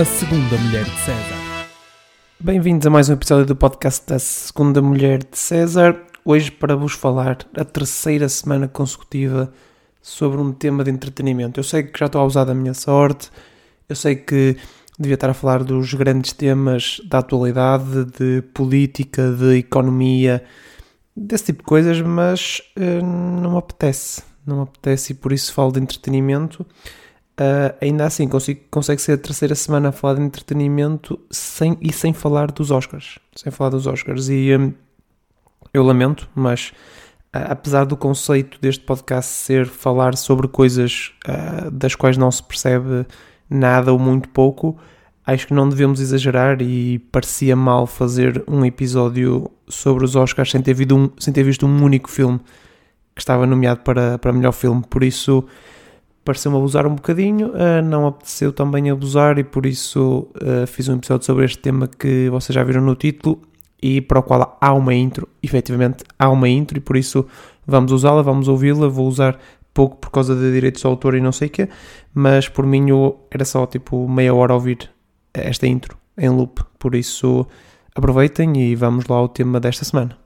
A Segunda Mulher de César. Bem-vindos a mais um episódio do podcast da Segunda Mulher de César. Hoje para vos falar a terceira semana consecutiva sobre um tema de entretenimento. Eu sei que já estou a usar da minha sorte, eu sei que devia estar a falar dos grandes temas da atualidade, de política, de economia, desse tipo de coisas, mas uh, não me apetece. Não me apetece e por isso falo de entretenimento. Uh, ainda assim, consigo, consegue ser a terceira semana a falar de entretenimento sem, e sem falar dos Oscars. Sem falar dos Oscars. E um, eu lamento, mas uh, apesar do conceito deste podcast ser falar sobre coisas uh, das quais não se percebe nada ou muito pouco, acho que não devemos exagerar e parecia mal fazer um episódio sobre os Oscars sem ter, visto um, sem ter visto um único filme que estava nomeado para, para melhor filme. Por isso pareceu-me abusar um bocadinho, uh, não apeteceu também abusar e por isso uh, fiz um episódio sobre este tema que vocês já viram no título e para o qual há uma intro, efetivamente há uma intro e por isso vamos usá-la, vamos ouvi-la, vou usar pouco por causa de direitos de autor e não sei o quê, mas por mim era só tipo meia hora ouvir esta intro em loop, por isso aproveitem e vamos lá ao tema desta semana.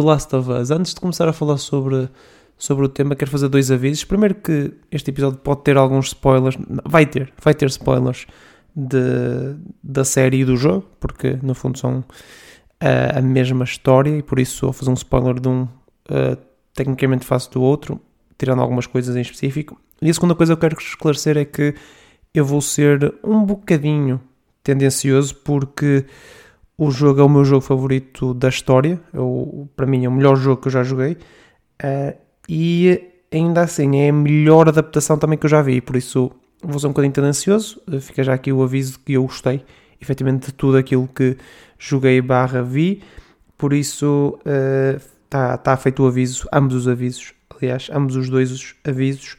The Last of Us. Antes de começar a falar sobre, sobre o tema, quero fazer dois avisos. Primeiro que este episódio pode ter alguns spoilers, vai ter, vai ter spoilers de, da série e do jogo, porque no fundo são a, a mesma história e por isso vou fazer um spoiler de um, uh, tecnicamente faço do outro, tirando algumas coisas em específico. E a segunda coisa que eu quero esclarecer é que eu vou ser um bocadinho tendencioso porque o jogo é o meu jogo favorito da história, é para mim é o melhor jogo que eu já joguei. Uh, e ainda assim é a melhor adaptação também que eu já vi, por isso vou ser um bocadinho tendencioso, uh, fica já aqui o aviso que eu gostei efetivamente de tudo aquilo que joguei barra vi, por isso está uh, tá feito o aviso, ambos os avisos, aliás, ambos os dois os avisos.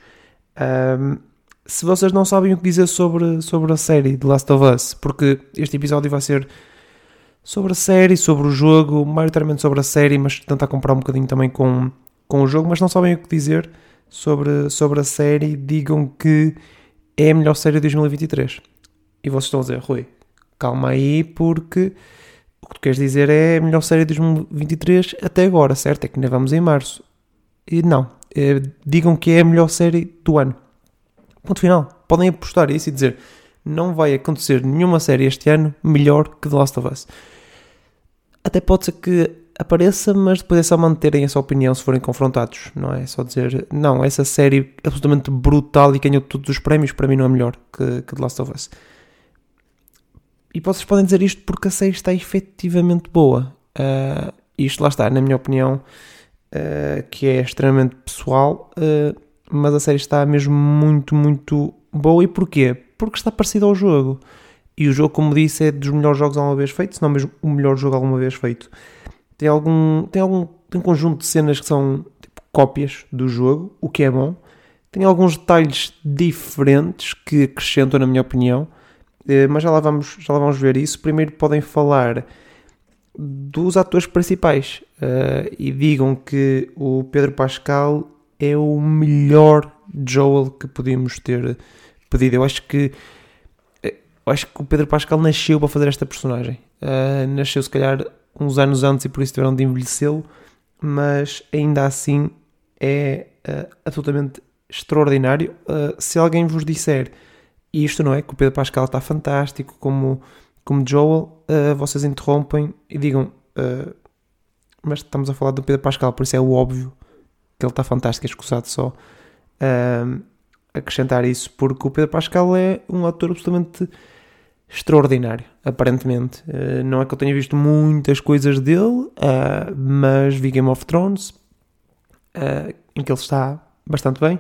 Um, se vocês não sabem o que dizer sobre, sobre a série de Last of Us, porque este episódio vai ser sobre a série, sobre o jogo, maioritariamente sobre a série, mas tentar comprar um bocadinho também com, com o jogo, mas não sabem o que dizer sobre, sobre a série, digam que é a melhor série de 2023. E vocês estão a dizer, Rui, calma aí, porque o que tu queres dizer é a melhor série de 2023 até agora, certo? É que ainda vamos em março. E não, é, digam que é a melhor série do ano. Ponto final. Podem apostar isso e dizer não vai acontecer nenhuma série este ano melhor que The Last of Us. Até pode ser que apareça, mas depois é só manterem essa opinião se forem confrontados, não é? é só dizer, não, essa série absolutamente brutal e ganhou todos os prémios, para mim não é melhor que, que The Last of Us. E vocês podem dizer isto porque a série está efetivamente boa. Uh, isto lá está, na minha opinião, uh, que é extremamente pessoal, uh, mas a série está mesmo muito, muito boa. E porquê? Porque está parecida ao jogo. E o jogo, como disse, é dos melhores jogos alguma vez feitos, se não mesmo o melhor jogo alguma vez feito. Tem algum, tem algum tem um conjunto de cenas que são tipo, cópias do jogo, o que é bom. Tem alguns detalhes diferentes que acrescentam, na minha opinião, eh, mas já lá vamos, já lá vamos ver isso. Primeiro podem falar dos atores principais uh, e digam que o Pedro Pascal é o melhor Joel que podíamos ter pedido. Eu acho que eu acho que o Pedro Pascal nasceu para fazer esta personagem. Uh, nasceu se calhar uns anos antes e por isso tiveram de envelhecê-lo, mas ainda assim é uh, absolutamente extraordinário. Uh, se alguém vos disser isto, não é? Que o Pedro Pascal está fantástico como, como Joel, vocês interrompem e digam, mas estamos a falar do Pedro Pascal, por isso é o óbvio que ele está fantástico, é escusado só acrescentar isso, porque o Pedro Pascal é um ator absolutamente extraordinário, aparentemente. Uh, não é que eu tenha visto muitas coisas dele, uh, mas vi Game of Thrones, uh, em que ele está bastante bem.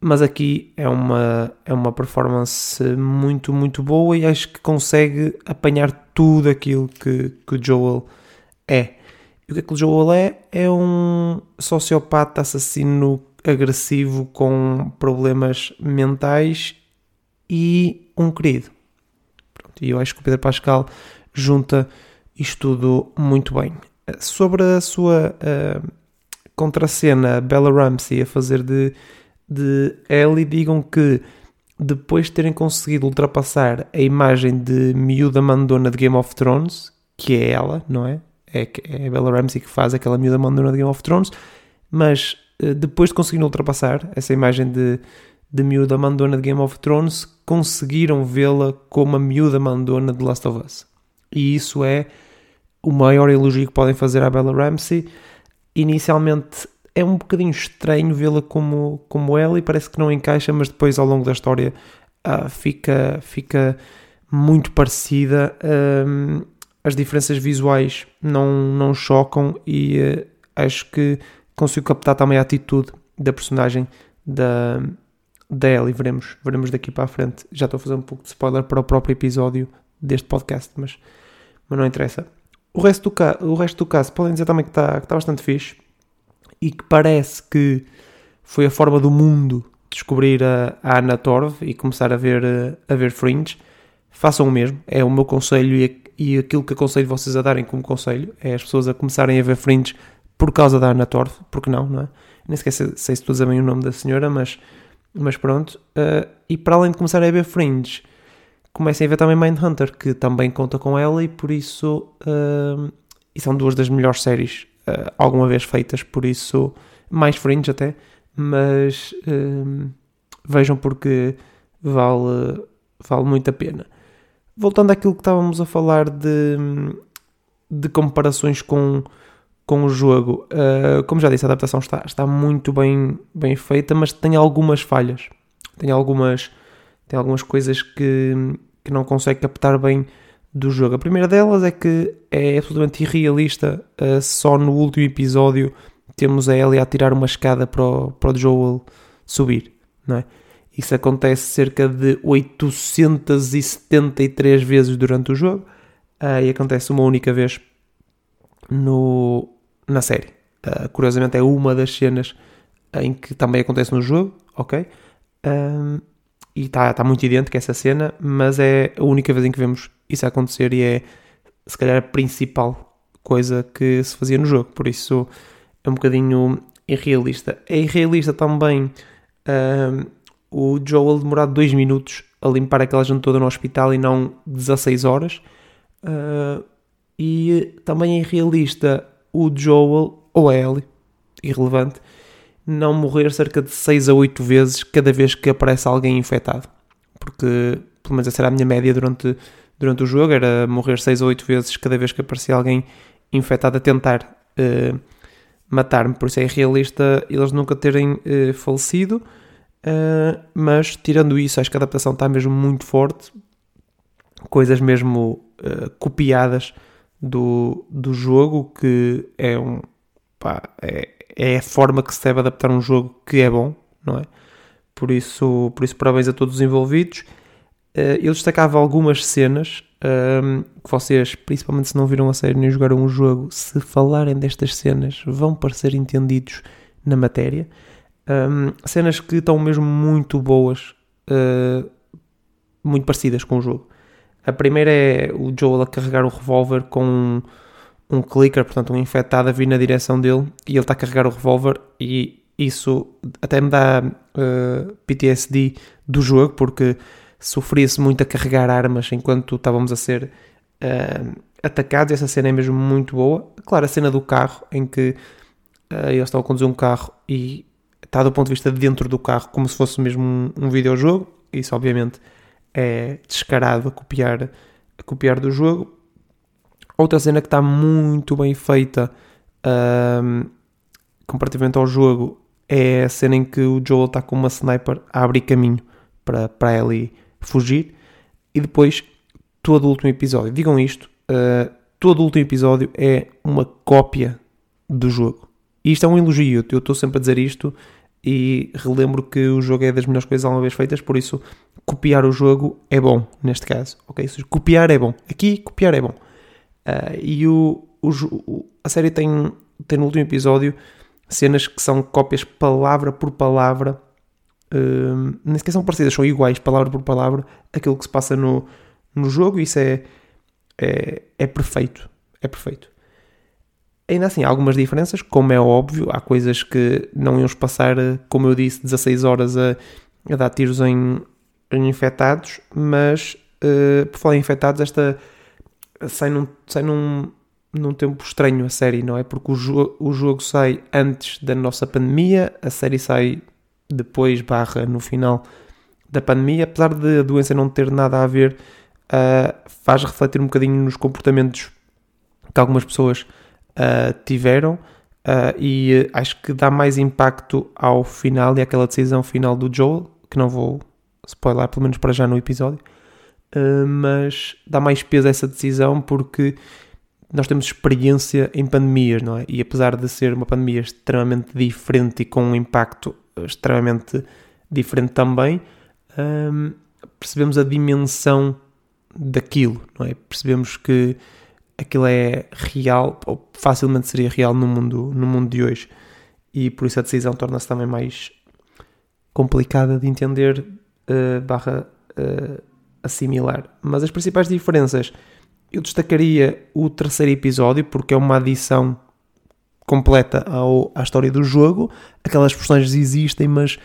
Mas aqui é uma, é uma performance muito, muito boa e acho que consegue apanhar tudo aquilo que, que o Joel é. E o que é que o Joel é? É um sociopata assassino agressivo com problemas mentais e um querido. E eu acho que o Pedro Pascal junta isto tudo muito bem. Sobre a sua uh, contracena Bella Ramsey a fazer de, de Ellie, digam que depois de terem conseguido ultrapassar a imagem de miúda mandona de Game of Thrones, que é ela, não é? É, é a Bella Ramsey que faz aquela miúda mandona de Game of Thrones, mas uh, depois de conseguir ultrapassar essa imagem de, de miúda mandona de Game of Thrones, conseguiram vê-la como a miúda mandona de Last of Us. E isso é o maior elogio que podem fazer à Bella Ramsey. Inicialmente é um bocadinho estranho vê-la como, como ela e parece que não encaixa, mas depois ao longo da história uh, fica, fica muito parecida. As diferenças visuais não, não chocam e uh, acho que consigo captar também a atitude da personagem da, da Ellie. Veremos, veremos daqui para a frente. Já estou a fazer um pouco de spoiler para o próprio episódio deste podcast, mas, mas não interessa. O resto, do o resto do caso podem dizer também que está, que está bastante fixe e que parece que foi a forma do mundo descobrir a, a Anna Torv e começar a ver, a ver Fringe. Façam o mesmo, é o meu conselho e, e aquilo que aconselho vocês a darem como conselho é as pessoas a começarem a ver Fringe por causa da Anna Torv, porque não, não é? Nem sequer sei, sei se estou a bem o nome da senhora, mas, mas pronto. Uh, e para além de começarem a ver Fringe, comecem a ver também Mindhunter, que também conta com ela e por isso. Uh, e são duas das melhores séries uh, alguma vez feitas, por isso. Mais fringe até, mas vejam porque vale, vale muito a pena. Voltando àquilo que estávamos a falar de, de comparações com, com o jogo, uh, como já disse, a adaptação está, está muito bem, bem feita, mas tem algumas falhas. Tem algumas, tem algumas coisas que, que não consegue captar bem do jogo. A primeira delas é que é absolutamente irrealista. Uh, só no último episódio temos a Ellie a tirar uma escada para o, para o Joel subir, não é? Isso acontece cerca de 873 vezes durante o jogo uh, e acontece uma única vez no, na série. Uh, curiosamente é uma das cenas em que também acontece no jogo, ok? e está tá muito idêntica essa cena, mas é a única vez em que vemos isso acontecer e é se calhar a principal coisa que se fazia no jogo, por isso é um bocadinho irrealista. É irrealista também uh, o Joel demorar 2 minutos a limpar aquela gente toda no hospital e não 16 horas. Uh, e também é irrealista o Joel ou a Ellie, irrelevante, não morrer cerca de 6 a 8 vezes cada vez que aparece alguém infectado. Porque, pelo menos essa era a minha média durante, durante o jogo, era morrer 6 a 8 vezes cada vez que aparecia alguém infectado a tentar uh, matar-me. Por isso é irrealista eles nunca terem uh, falecido. Uh, mas, tirando isso, acho que a adaptação está mesmo muito forte. Coisas mesmo copiadas do, do jogo, que é um... Pá, é, é a forma que se deve adaptar um jogo que é bom, não é? Por isso, por isso parabéns a todos os envolvidos. Uh, eu destacava algumas cenas um, ehm, que vocês, principalmente se não viram a série nem jogaram o jogo, se falarem destas cenas, vão parecer entendidos na matéria. Um, ehm, cenas que estão mesmo muito boas, uh, muito parecidas com o jogo. A primeira é o Joel a carregar o revólver com um clicker, portanto um infectado a vir na direção dele e ele está a carregar o revólver e isso até me dá uh, eh, PTSD do jogo porque sofria-se muito a carregar armas enquanto estávamos a ser uh, atacados. Essa cena é mesmo muito boa. Claro, a cena do carro em que uh, eles estão a conduzir um carro e está do ponto de vista de dentro do carro como se fosse mesmo um, um videojogo. Isso obviamente é descarado a copiar, a copiar do jogo Outra cena que está muito bem feita um, comparativamente ao jogo é a cena em que o Joel está com uma sniper a abrir caminho para, para Ellie fugir. E depois, todo o último episódio, digam isto, uh, todo o último episódio é uma cópia do jogo. E isto é um elogio, eu estou sempre a dizer isto e relembro que o jogo é das melhores coisas alguma vez feitas, por isso copiar o jogo é bom, neste caso. Ok? Copiar é bom. Aqui, copiar é bom. Uh, e o, o, a série tem, tem no último episódio cenas que são cópias palavra por palavra uh, nem sequer são parecidas, são iguais, palavra por palavra, aquilo que se passa no, no jogo, isso é, é, é perfeito. É perfeito. Ainda assim, há algumas diferenças, como é óbvio, há coisas que não iam passar, como eu disse, 16 horas a, a dar tiros em, em infectados, mas uh, por falar em infectados, esta sai num, sai num, num tempo estranho a série, não é? Porque o, jo o jogo sai antes da nossa pandemia, a série sai depois, barra, no final da pandemia, apesar de a doença não ter nada a ver, uh, faz refletir um bocadinho nos comportamentos que algumas pessoas uh, tiveram uh, e uh, acho que dá mais impacto ao final e àquela decisão final do Joel, que não vou spoiler pelo menos para já no episódio, mas dá mais peso a essa decisão porque nós temos experiência em pandemias, não é? E apesar de ser uma pandemia extremamente diferente e com um impacto extremamente diferente também, percebemos a dimensão daquilo, não é? Percebemos que aquilo é real, ou facilmente seria real no mundo, no mundo de hoje. E por isso a decisão torna-se também mais complicada de entender uh, barra uh, assimilar. Mas as principais diferenças, eu destacaria o terceiro episódio, porque é uma adição completa ao, à história do jogo. Aquelas personagens existem, mas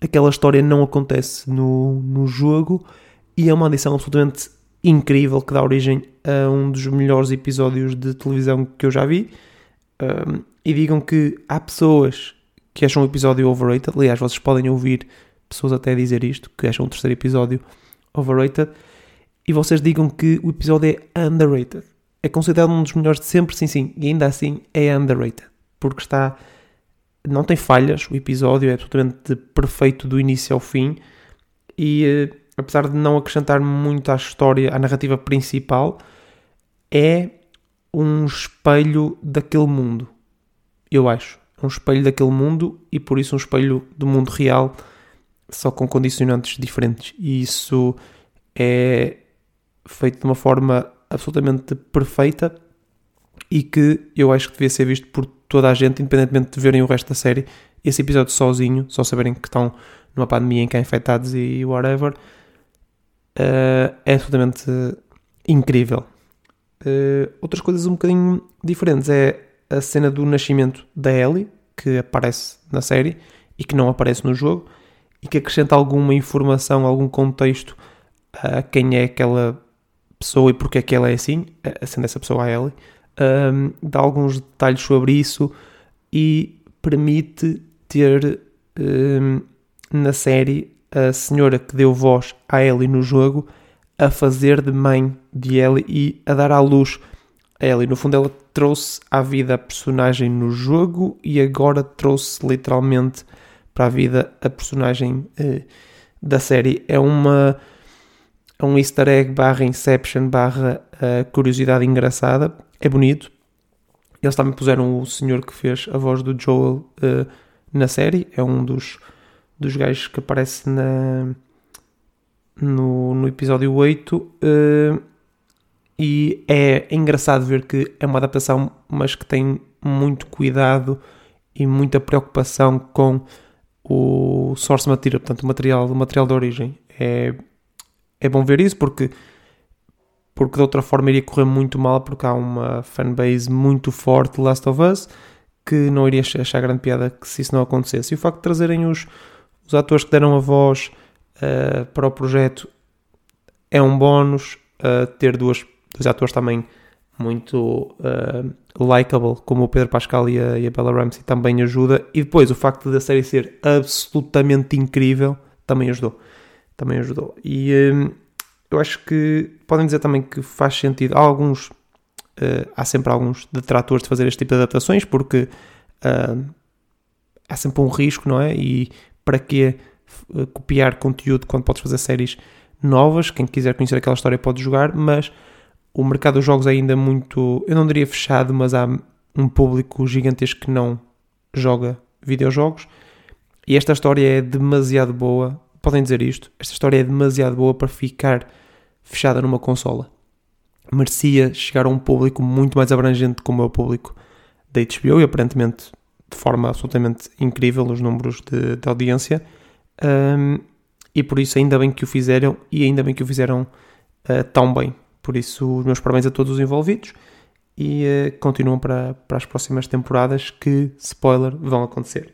aquela história não acontece no, no jogo. E é uma adição absolutamente incrível que dá origem a um dos melhores episódios de televisão que eu já vi. Um, e digam que há pessoas que acham o episódio overrated. Aliás, vocês podem ouvir pessoas até dizer isto, que acham o terceiro episódio overrated. E vocês digam que o episódio é underrated. É considerado um dos melhores de sempre, sim, sim. E ainda assim é underrated. Porque está. Não tem falhas. O episódio é absolutamente perfeito do início ao fim. E apesar de não acrescentar muito à história, à narrativa principal, é um espelho daquele mundo. Eu acho. É um espelho daquele mundo e por isso um espelho do mundo real, só com condicionantes diferentes. E isso é feito de uma forma absolutamente perfeita e que eu acho que devia ser visto por toda a gente, independentemente de verem o resto da série. Esse episódio sozinho, só saberem que estão numa pandemia em que há infectados e whatever, uh, é absolutamente incrível. Uh, outras coisas um bocadinho diferentes é a cena do nascimento da Ellie, que aparece na série e que não aparece no jogo, e que acrescenta alguma informação, algum contexto a quem é aquela pessoa e porque é que ela é assim, sendo essa pessoa a Ellie, dá alguns detalhes sobre isso e permite ter na série a senhora que deu voz a Ellie no jogo a fazer de mãe de Ellie e a dar à luz a Ellie. No fundo, ela trouxe à vida a personagem no jogo e agora trouxe literalmente para a vida a personagem eh, da série. É uma é um easter egg barra Inception barra uh, curiosidade engraçada. É bonito. Eles também puseram o senhor que fez a voz do Joel uh, na série. É um dos dos gajos que aparece na, no, no episódio 8. Uh, eh, e é engraçado ver que é uma adaptação, mas que tem muito cuidado e muita preocupação com o source material, portanto, o material, o material de origem. É, é bom ver isso porque, porque de outra forma iria correr muito mal, porque há uma fanbase muito forte de Last of Us que não iria achar grande piada que se isso não acontecesse. E o facto de trazerem os, os atores que deram a voz uh, para o projeto é um bónus. Uh, ter duas, dois atores também muito uh, likable, como o Pedro Pascal e a, e a Bella Ramsey, também ajuda. E depois o facto da série ser absolutamente incrível também ajudou. Também ajudou. E eu acho que podem dizer também que faz sentido. Há alguns, uh, há sempre alguns detratores de fazer este tipo de adaptações, porque uh, há sempre um risco, não é? E para que eh, copiar conteúdo quando podes fazer séries novas? Quem quiser conhecer aquela história pode jogar, mas o mercado dos jogos é ainda muito, eu não diria fechado, mas há um público gigantesco que não joga videojogos e esta história é demasiado boa. Podem dizer isto? Esta história é demasiado boa para ficar fechada numa consola. Merecia chegar a um público muito mais abrangente como é o público da HBO e aparentemente de forma absolutamente incrível os números de, de audiência. Um, e por isso ainda bem que o fizeram e ainda bem que o fizeram uh, tão bem. Por isso, os meus parabéns a todos os envolvidos e uh, continuam para, para as próximas temporadas que, spoiler, vão acontecer.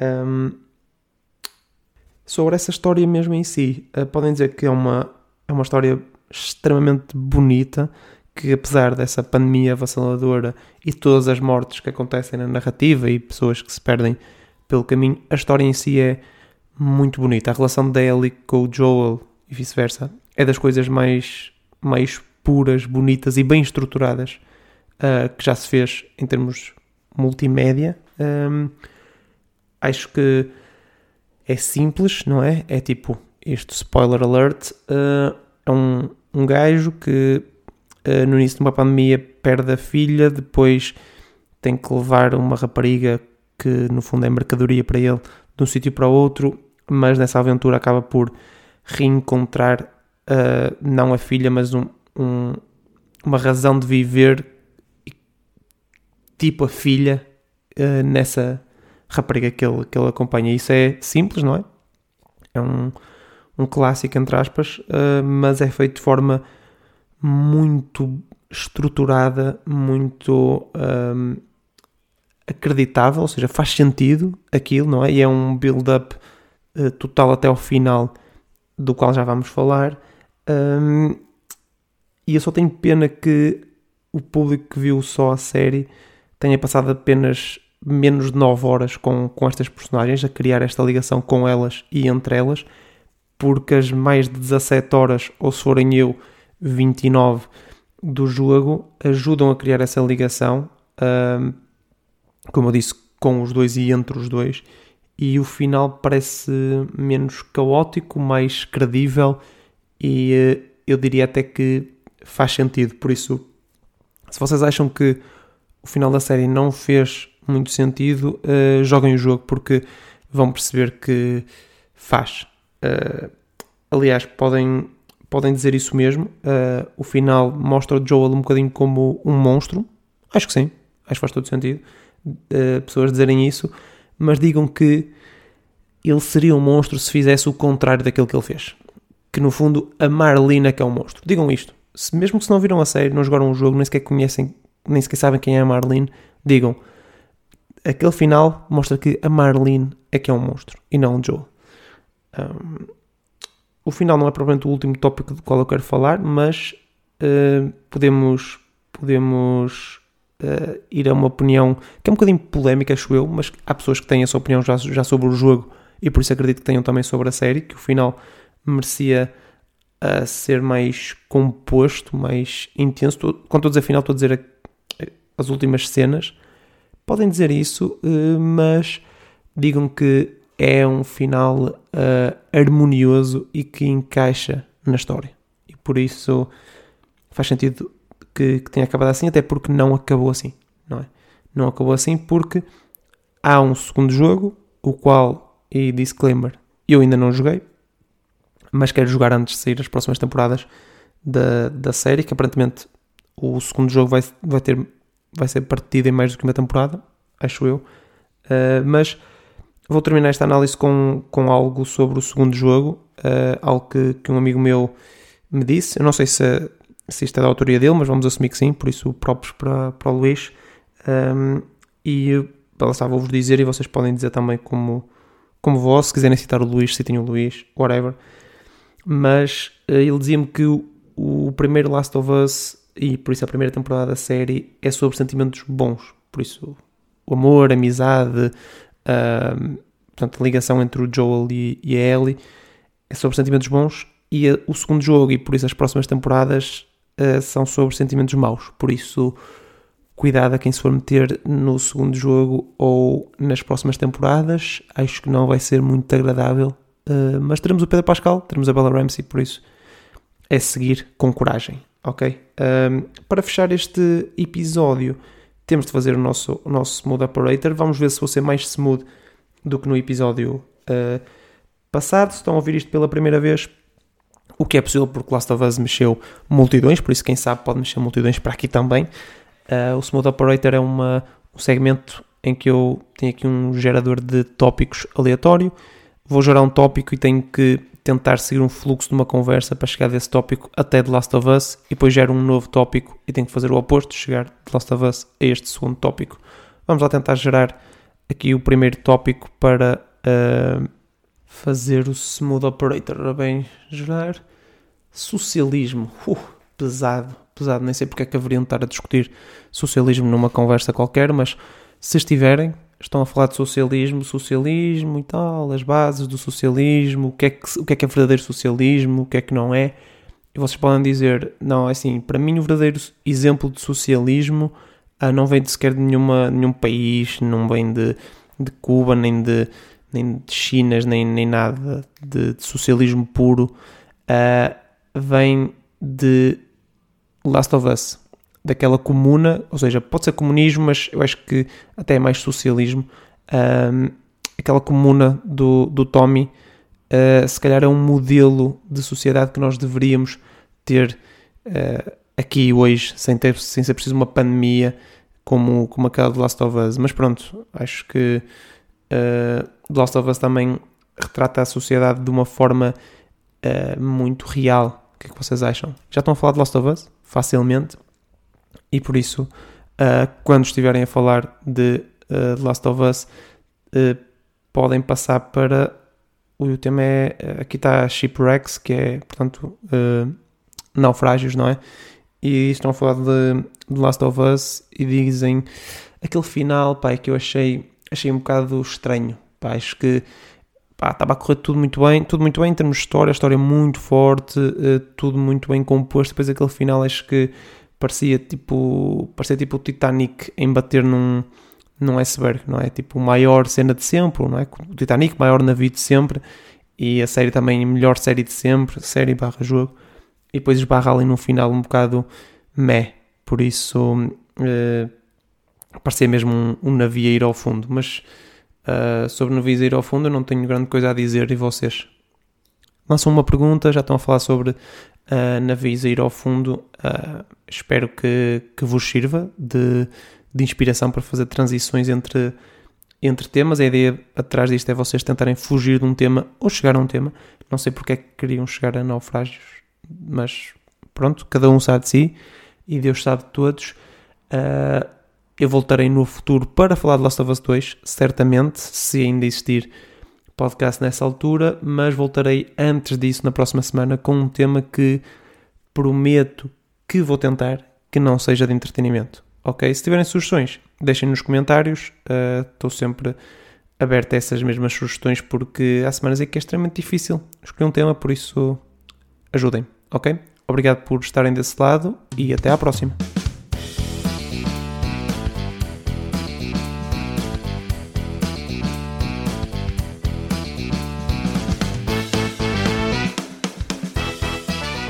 Um, sobre essa história mesmo em si, uh, podem dizer que é uma, é uma história extremamente bonita, que apesar dessa pandemia avassaladora e todas as mortes que acontecem na narrativa e pessoas que se perdem pelo caminho, a história em si é muito bonita. A relação da Ellie com o Joel e vice-versa é das coisas mais, mais puras, bonitas e bem estruturadas uh, que já se fez em termos multimédia. Um, acho que é simples, não é? É tipo, este spoiler alert, uh, é um, um gajo que uh, no início de uma pandemia perde a filha, depois tem que levar uma rapariga que no fundo é mercadoria para ele de um sítio para outro, mas nessa aventura acaba por reencontrar uh, não a filha, mas um, um, uma razão de viver tipo a filha uh, nessa rapariga que ele, que ele acompanha. Isso é simples, não é? É um, um clássico, entre aspas, uh, mas é feito de forma muito estruturada, muito um, acreditável, ou seja, faz sentido aquilo, não é? E é um build-up uh, total até ao final, do qual já vamos falar. Um, e eu só tenho pena que o público que viu só a série tenha passado apenas menos de 9 horas com, com estas personagens, a criar esta ligação com elas e entre elas, porque as mais de 17 horas, ou se forem eu, 29 do jogo, ajudam a criar essa ligação, um, como eu disse, com os dois e entre os dois, e o final parece menos caótico, mais credível e eh, eu diria até que faz sentido. Por isso, se vocês acham que o final da série não fez muito sentido, uh, joguem o jogo porque vão perceber que faz. Uh, aliás, podem, podem dizer isso mesmo. Uh, o final mostra o Joel um bocadinho como um monstro. Acho que sim, acho que faz todo sentido. pessoas dizerem isso mas digam que ele seria um monstro se fizesse o contrário daquilo que ele fez. Que no fundo a Marlene é que é um monstro. Digam isto. Se, mesmo que se não viram a série, não jogaram o jogo, nem sequer conhecem, nem sequer sabem quem é a Marlene, digam. Aquele final mostra que a Marlene é que é um monstro e não o Joe. Um, o final não é provavelmente o último tópico do qual eu quero falar, mas uh, podemos, podemos uh, ir a uma opinião que é um bocadinho polémica, acho eu, mas há pessoas que têm essa opinião já, já sobre o jogo e por isso acredito que tenham também sobre a série, que o final merecia uh, ser mais composto, mais intenso. Quando estou a dizer final, estou a dizer a, a, as últimas cenas. Podem dizer isso, mas digam que é um final uh, harmonioso e que encaixa na história. E por isso faz sentido que, que tenha acabado assim, até porque não acabou assim, não é? Não acabou assim porque há um segundo jogo, o qual, e disclaimer, eu ainda não joguei, mas quero jogar antes de sair as próximas temporadas da, da série, que aparentemente o segundo jogo vai, vai, ter, vai ser partido em mais do que uma temporada, acho eu. Uh, mas vou terminar esta análise com, com algo sobre o segundo jogo, uh, algo que, que um amigo meu me disse. Eu não sei se, se isto é da autoria dele, mas vamos assumir que sim, por isso próprios para, para o Luís. Um, e lá está, vou-vos dizer e vocês podem dizer também como, como vós, se quiserem citar o Luís, citem o Luís, whatever. Mas uh, ele dizia-me que o, o, primeiro Last of Us, e por isso a primeira temporada da série, é sobre sentimentos bons. Por isso, o amor, a amizade, portanto, a ligação entre o Joel e, e a Ellie é sobre sentimentos bons. E uh, o segundo jogo, e por isso as próximas temporadas, uh, são sobre sentimentos maus. Por isso, cuidado a quem se for meter no segundo jogo ou nas próximas temporadas. Acho que não vai ser muito agradável. Uh, mas teremos o Pedro Pascal, teremos a Bella Ramsey, por isso é seguir com coragem, ok? Um, para fechar este episódio, temos de fazer o nosso, o nosso Smooth Operator. Vamos ver se vou ser mais smooth do que no episódio uh, passado. Se estão a ouvir isto pela primeira vez, o que é possível porque Last of Us mexeu multidões, por isso quem sabe pode mexer multidões para aqui também. Uh, o Smooth Operator é uma, um segmento em que eu tenho aqui um gerador de tópicos aleatório vou gerar um tópico e tenho que tentar seguir um fluxo de uma conversa para chegar desse tópico até The Last of Us e depois gero um novo tópico e tenho que fazer o oposto, chegar de Last of Us a este segundo tópico. Vamos lá tentar gerar aqui o primeiro tópico para uh, fazer o Smooth Operator. Bem, gerar socialismo. Uh, pesado, pesado. Nem sei porque é que haveriam de estar a discutir socialismo numa conversa qualquer, mas se estiverem, estão a falar de socialismo, socialismo e tal, as bases do socialismo, o que é que, o que, é, que é verdadeiro socialismo, o que é que não é. E vocês podem dizer, não, é assim, para mim o verdadeiro exemplo de socialismo ah, não vem de sequer de nenhuma, nenhum país, não vem de, de Cuba, nem de, nem de Chinas, nem, nem nada de, de socialismo puro. Uh, vem de Last of Us daquela comuna, ou seja, pode ser comunismo, mas eu acho que até é mais socialismo. Um, aquela comuna do, do Tommy, uh, se calhar é um modelo de sociedade que nós deveríamos ter uh, aqui hoje, sem, ter, sem ser preciso uma pandemia como, como aquela do Last of Us. Mas pronto, acho que uh, Last of Us também retrata a sociedade de uma forma uh, muito real. O que é que vocês acham? Já estão a falar de Last of Us? Facilmente e por isso, uh, quando estiverem a falar de uh, Last of Us, uh, podem passar para. O tema é. Aqui está Shipwrecks, que é, portanto, naufrágios, não é? E estão a falar de, de Last of Us e dizem aquele final, pá, é que eu achei, achei um bocado estranho. Pá, acho que pá, estava a correr tudo muito bem, tudo muito bem em termos de história, a história muito forte, tudo muito bem composto. Depois aquele final acho que parecia tipo, parecia tipo o Titanic em bater num, num iceberg, não é? Tipo, maior cena de sempre, não é? O Titanic, maior navio de sempre, e a série também, melhor série de sempre, série barra jogo, e depois esbarra ali no final um bocado meh, por isso uh, parecia mesmo um, um navio a ir ao fundo, mas uh, sobre navios a ir ao fundo eu não tenho grande coisa a dizer, e vocês? Lançam uma pergunta, já estão a falar sobre uh, navios a ir ao fundo. Uh, espero que, que vos sirva de, de inspiração para fazer transições entre, entre temas. A ideia atrás disto é vocês tentarem fugir de um tema ou chegar a um tema. Não sei porque é que queriam chegar a naufrágios, mas pronto, cada um sabe de si e Deus sabe de todos. Uh, eu voltarei no futuro para falar de Last of Us 2, certamente, se ainda existir podcast nessa altura, mas voltarei antes disso na próxima semana com um tema que prometo que vou tentar que não seja de entretenimento. Ok? Se tiverem sugestões, deixem nos comentários. Uh, estou sempre aberto a essas mesmas sugestões porque há semanas em que é extremamente difícil escolher um tema, por isso ajudem. Ok? Obrigado por estarem desse lado e até à próxima.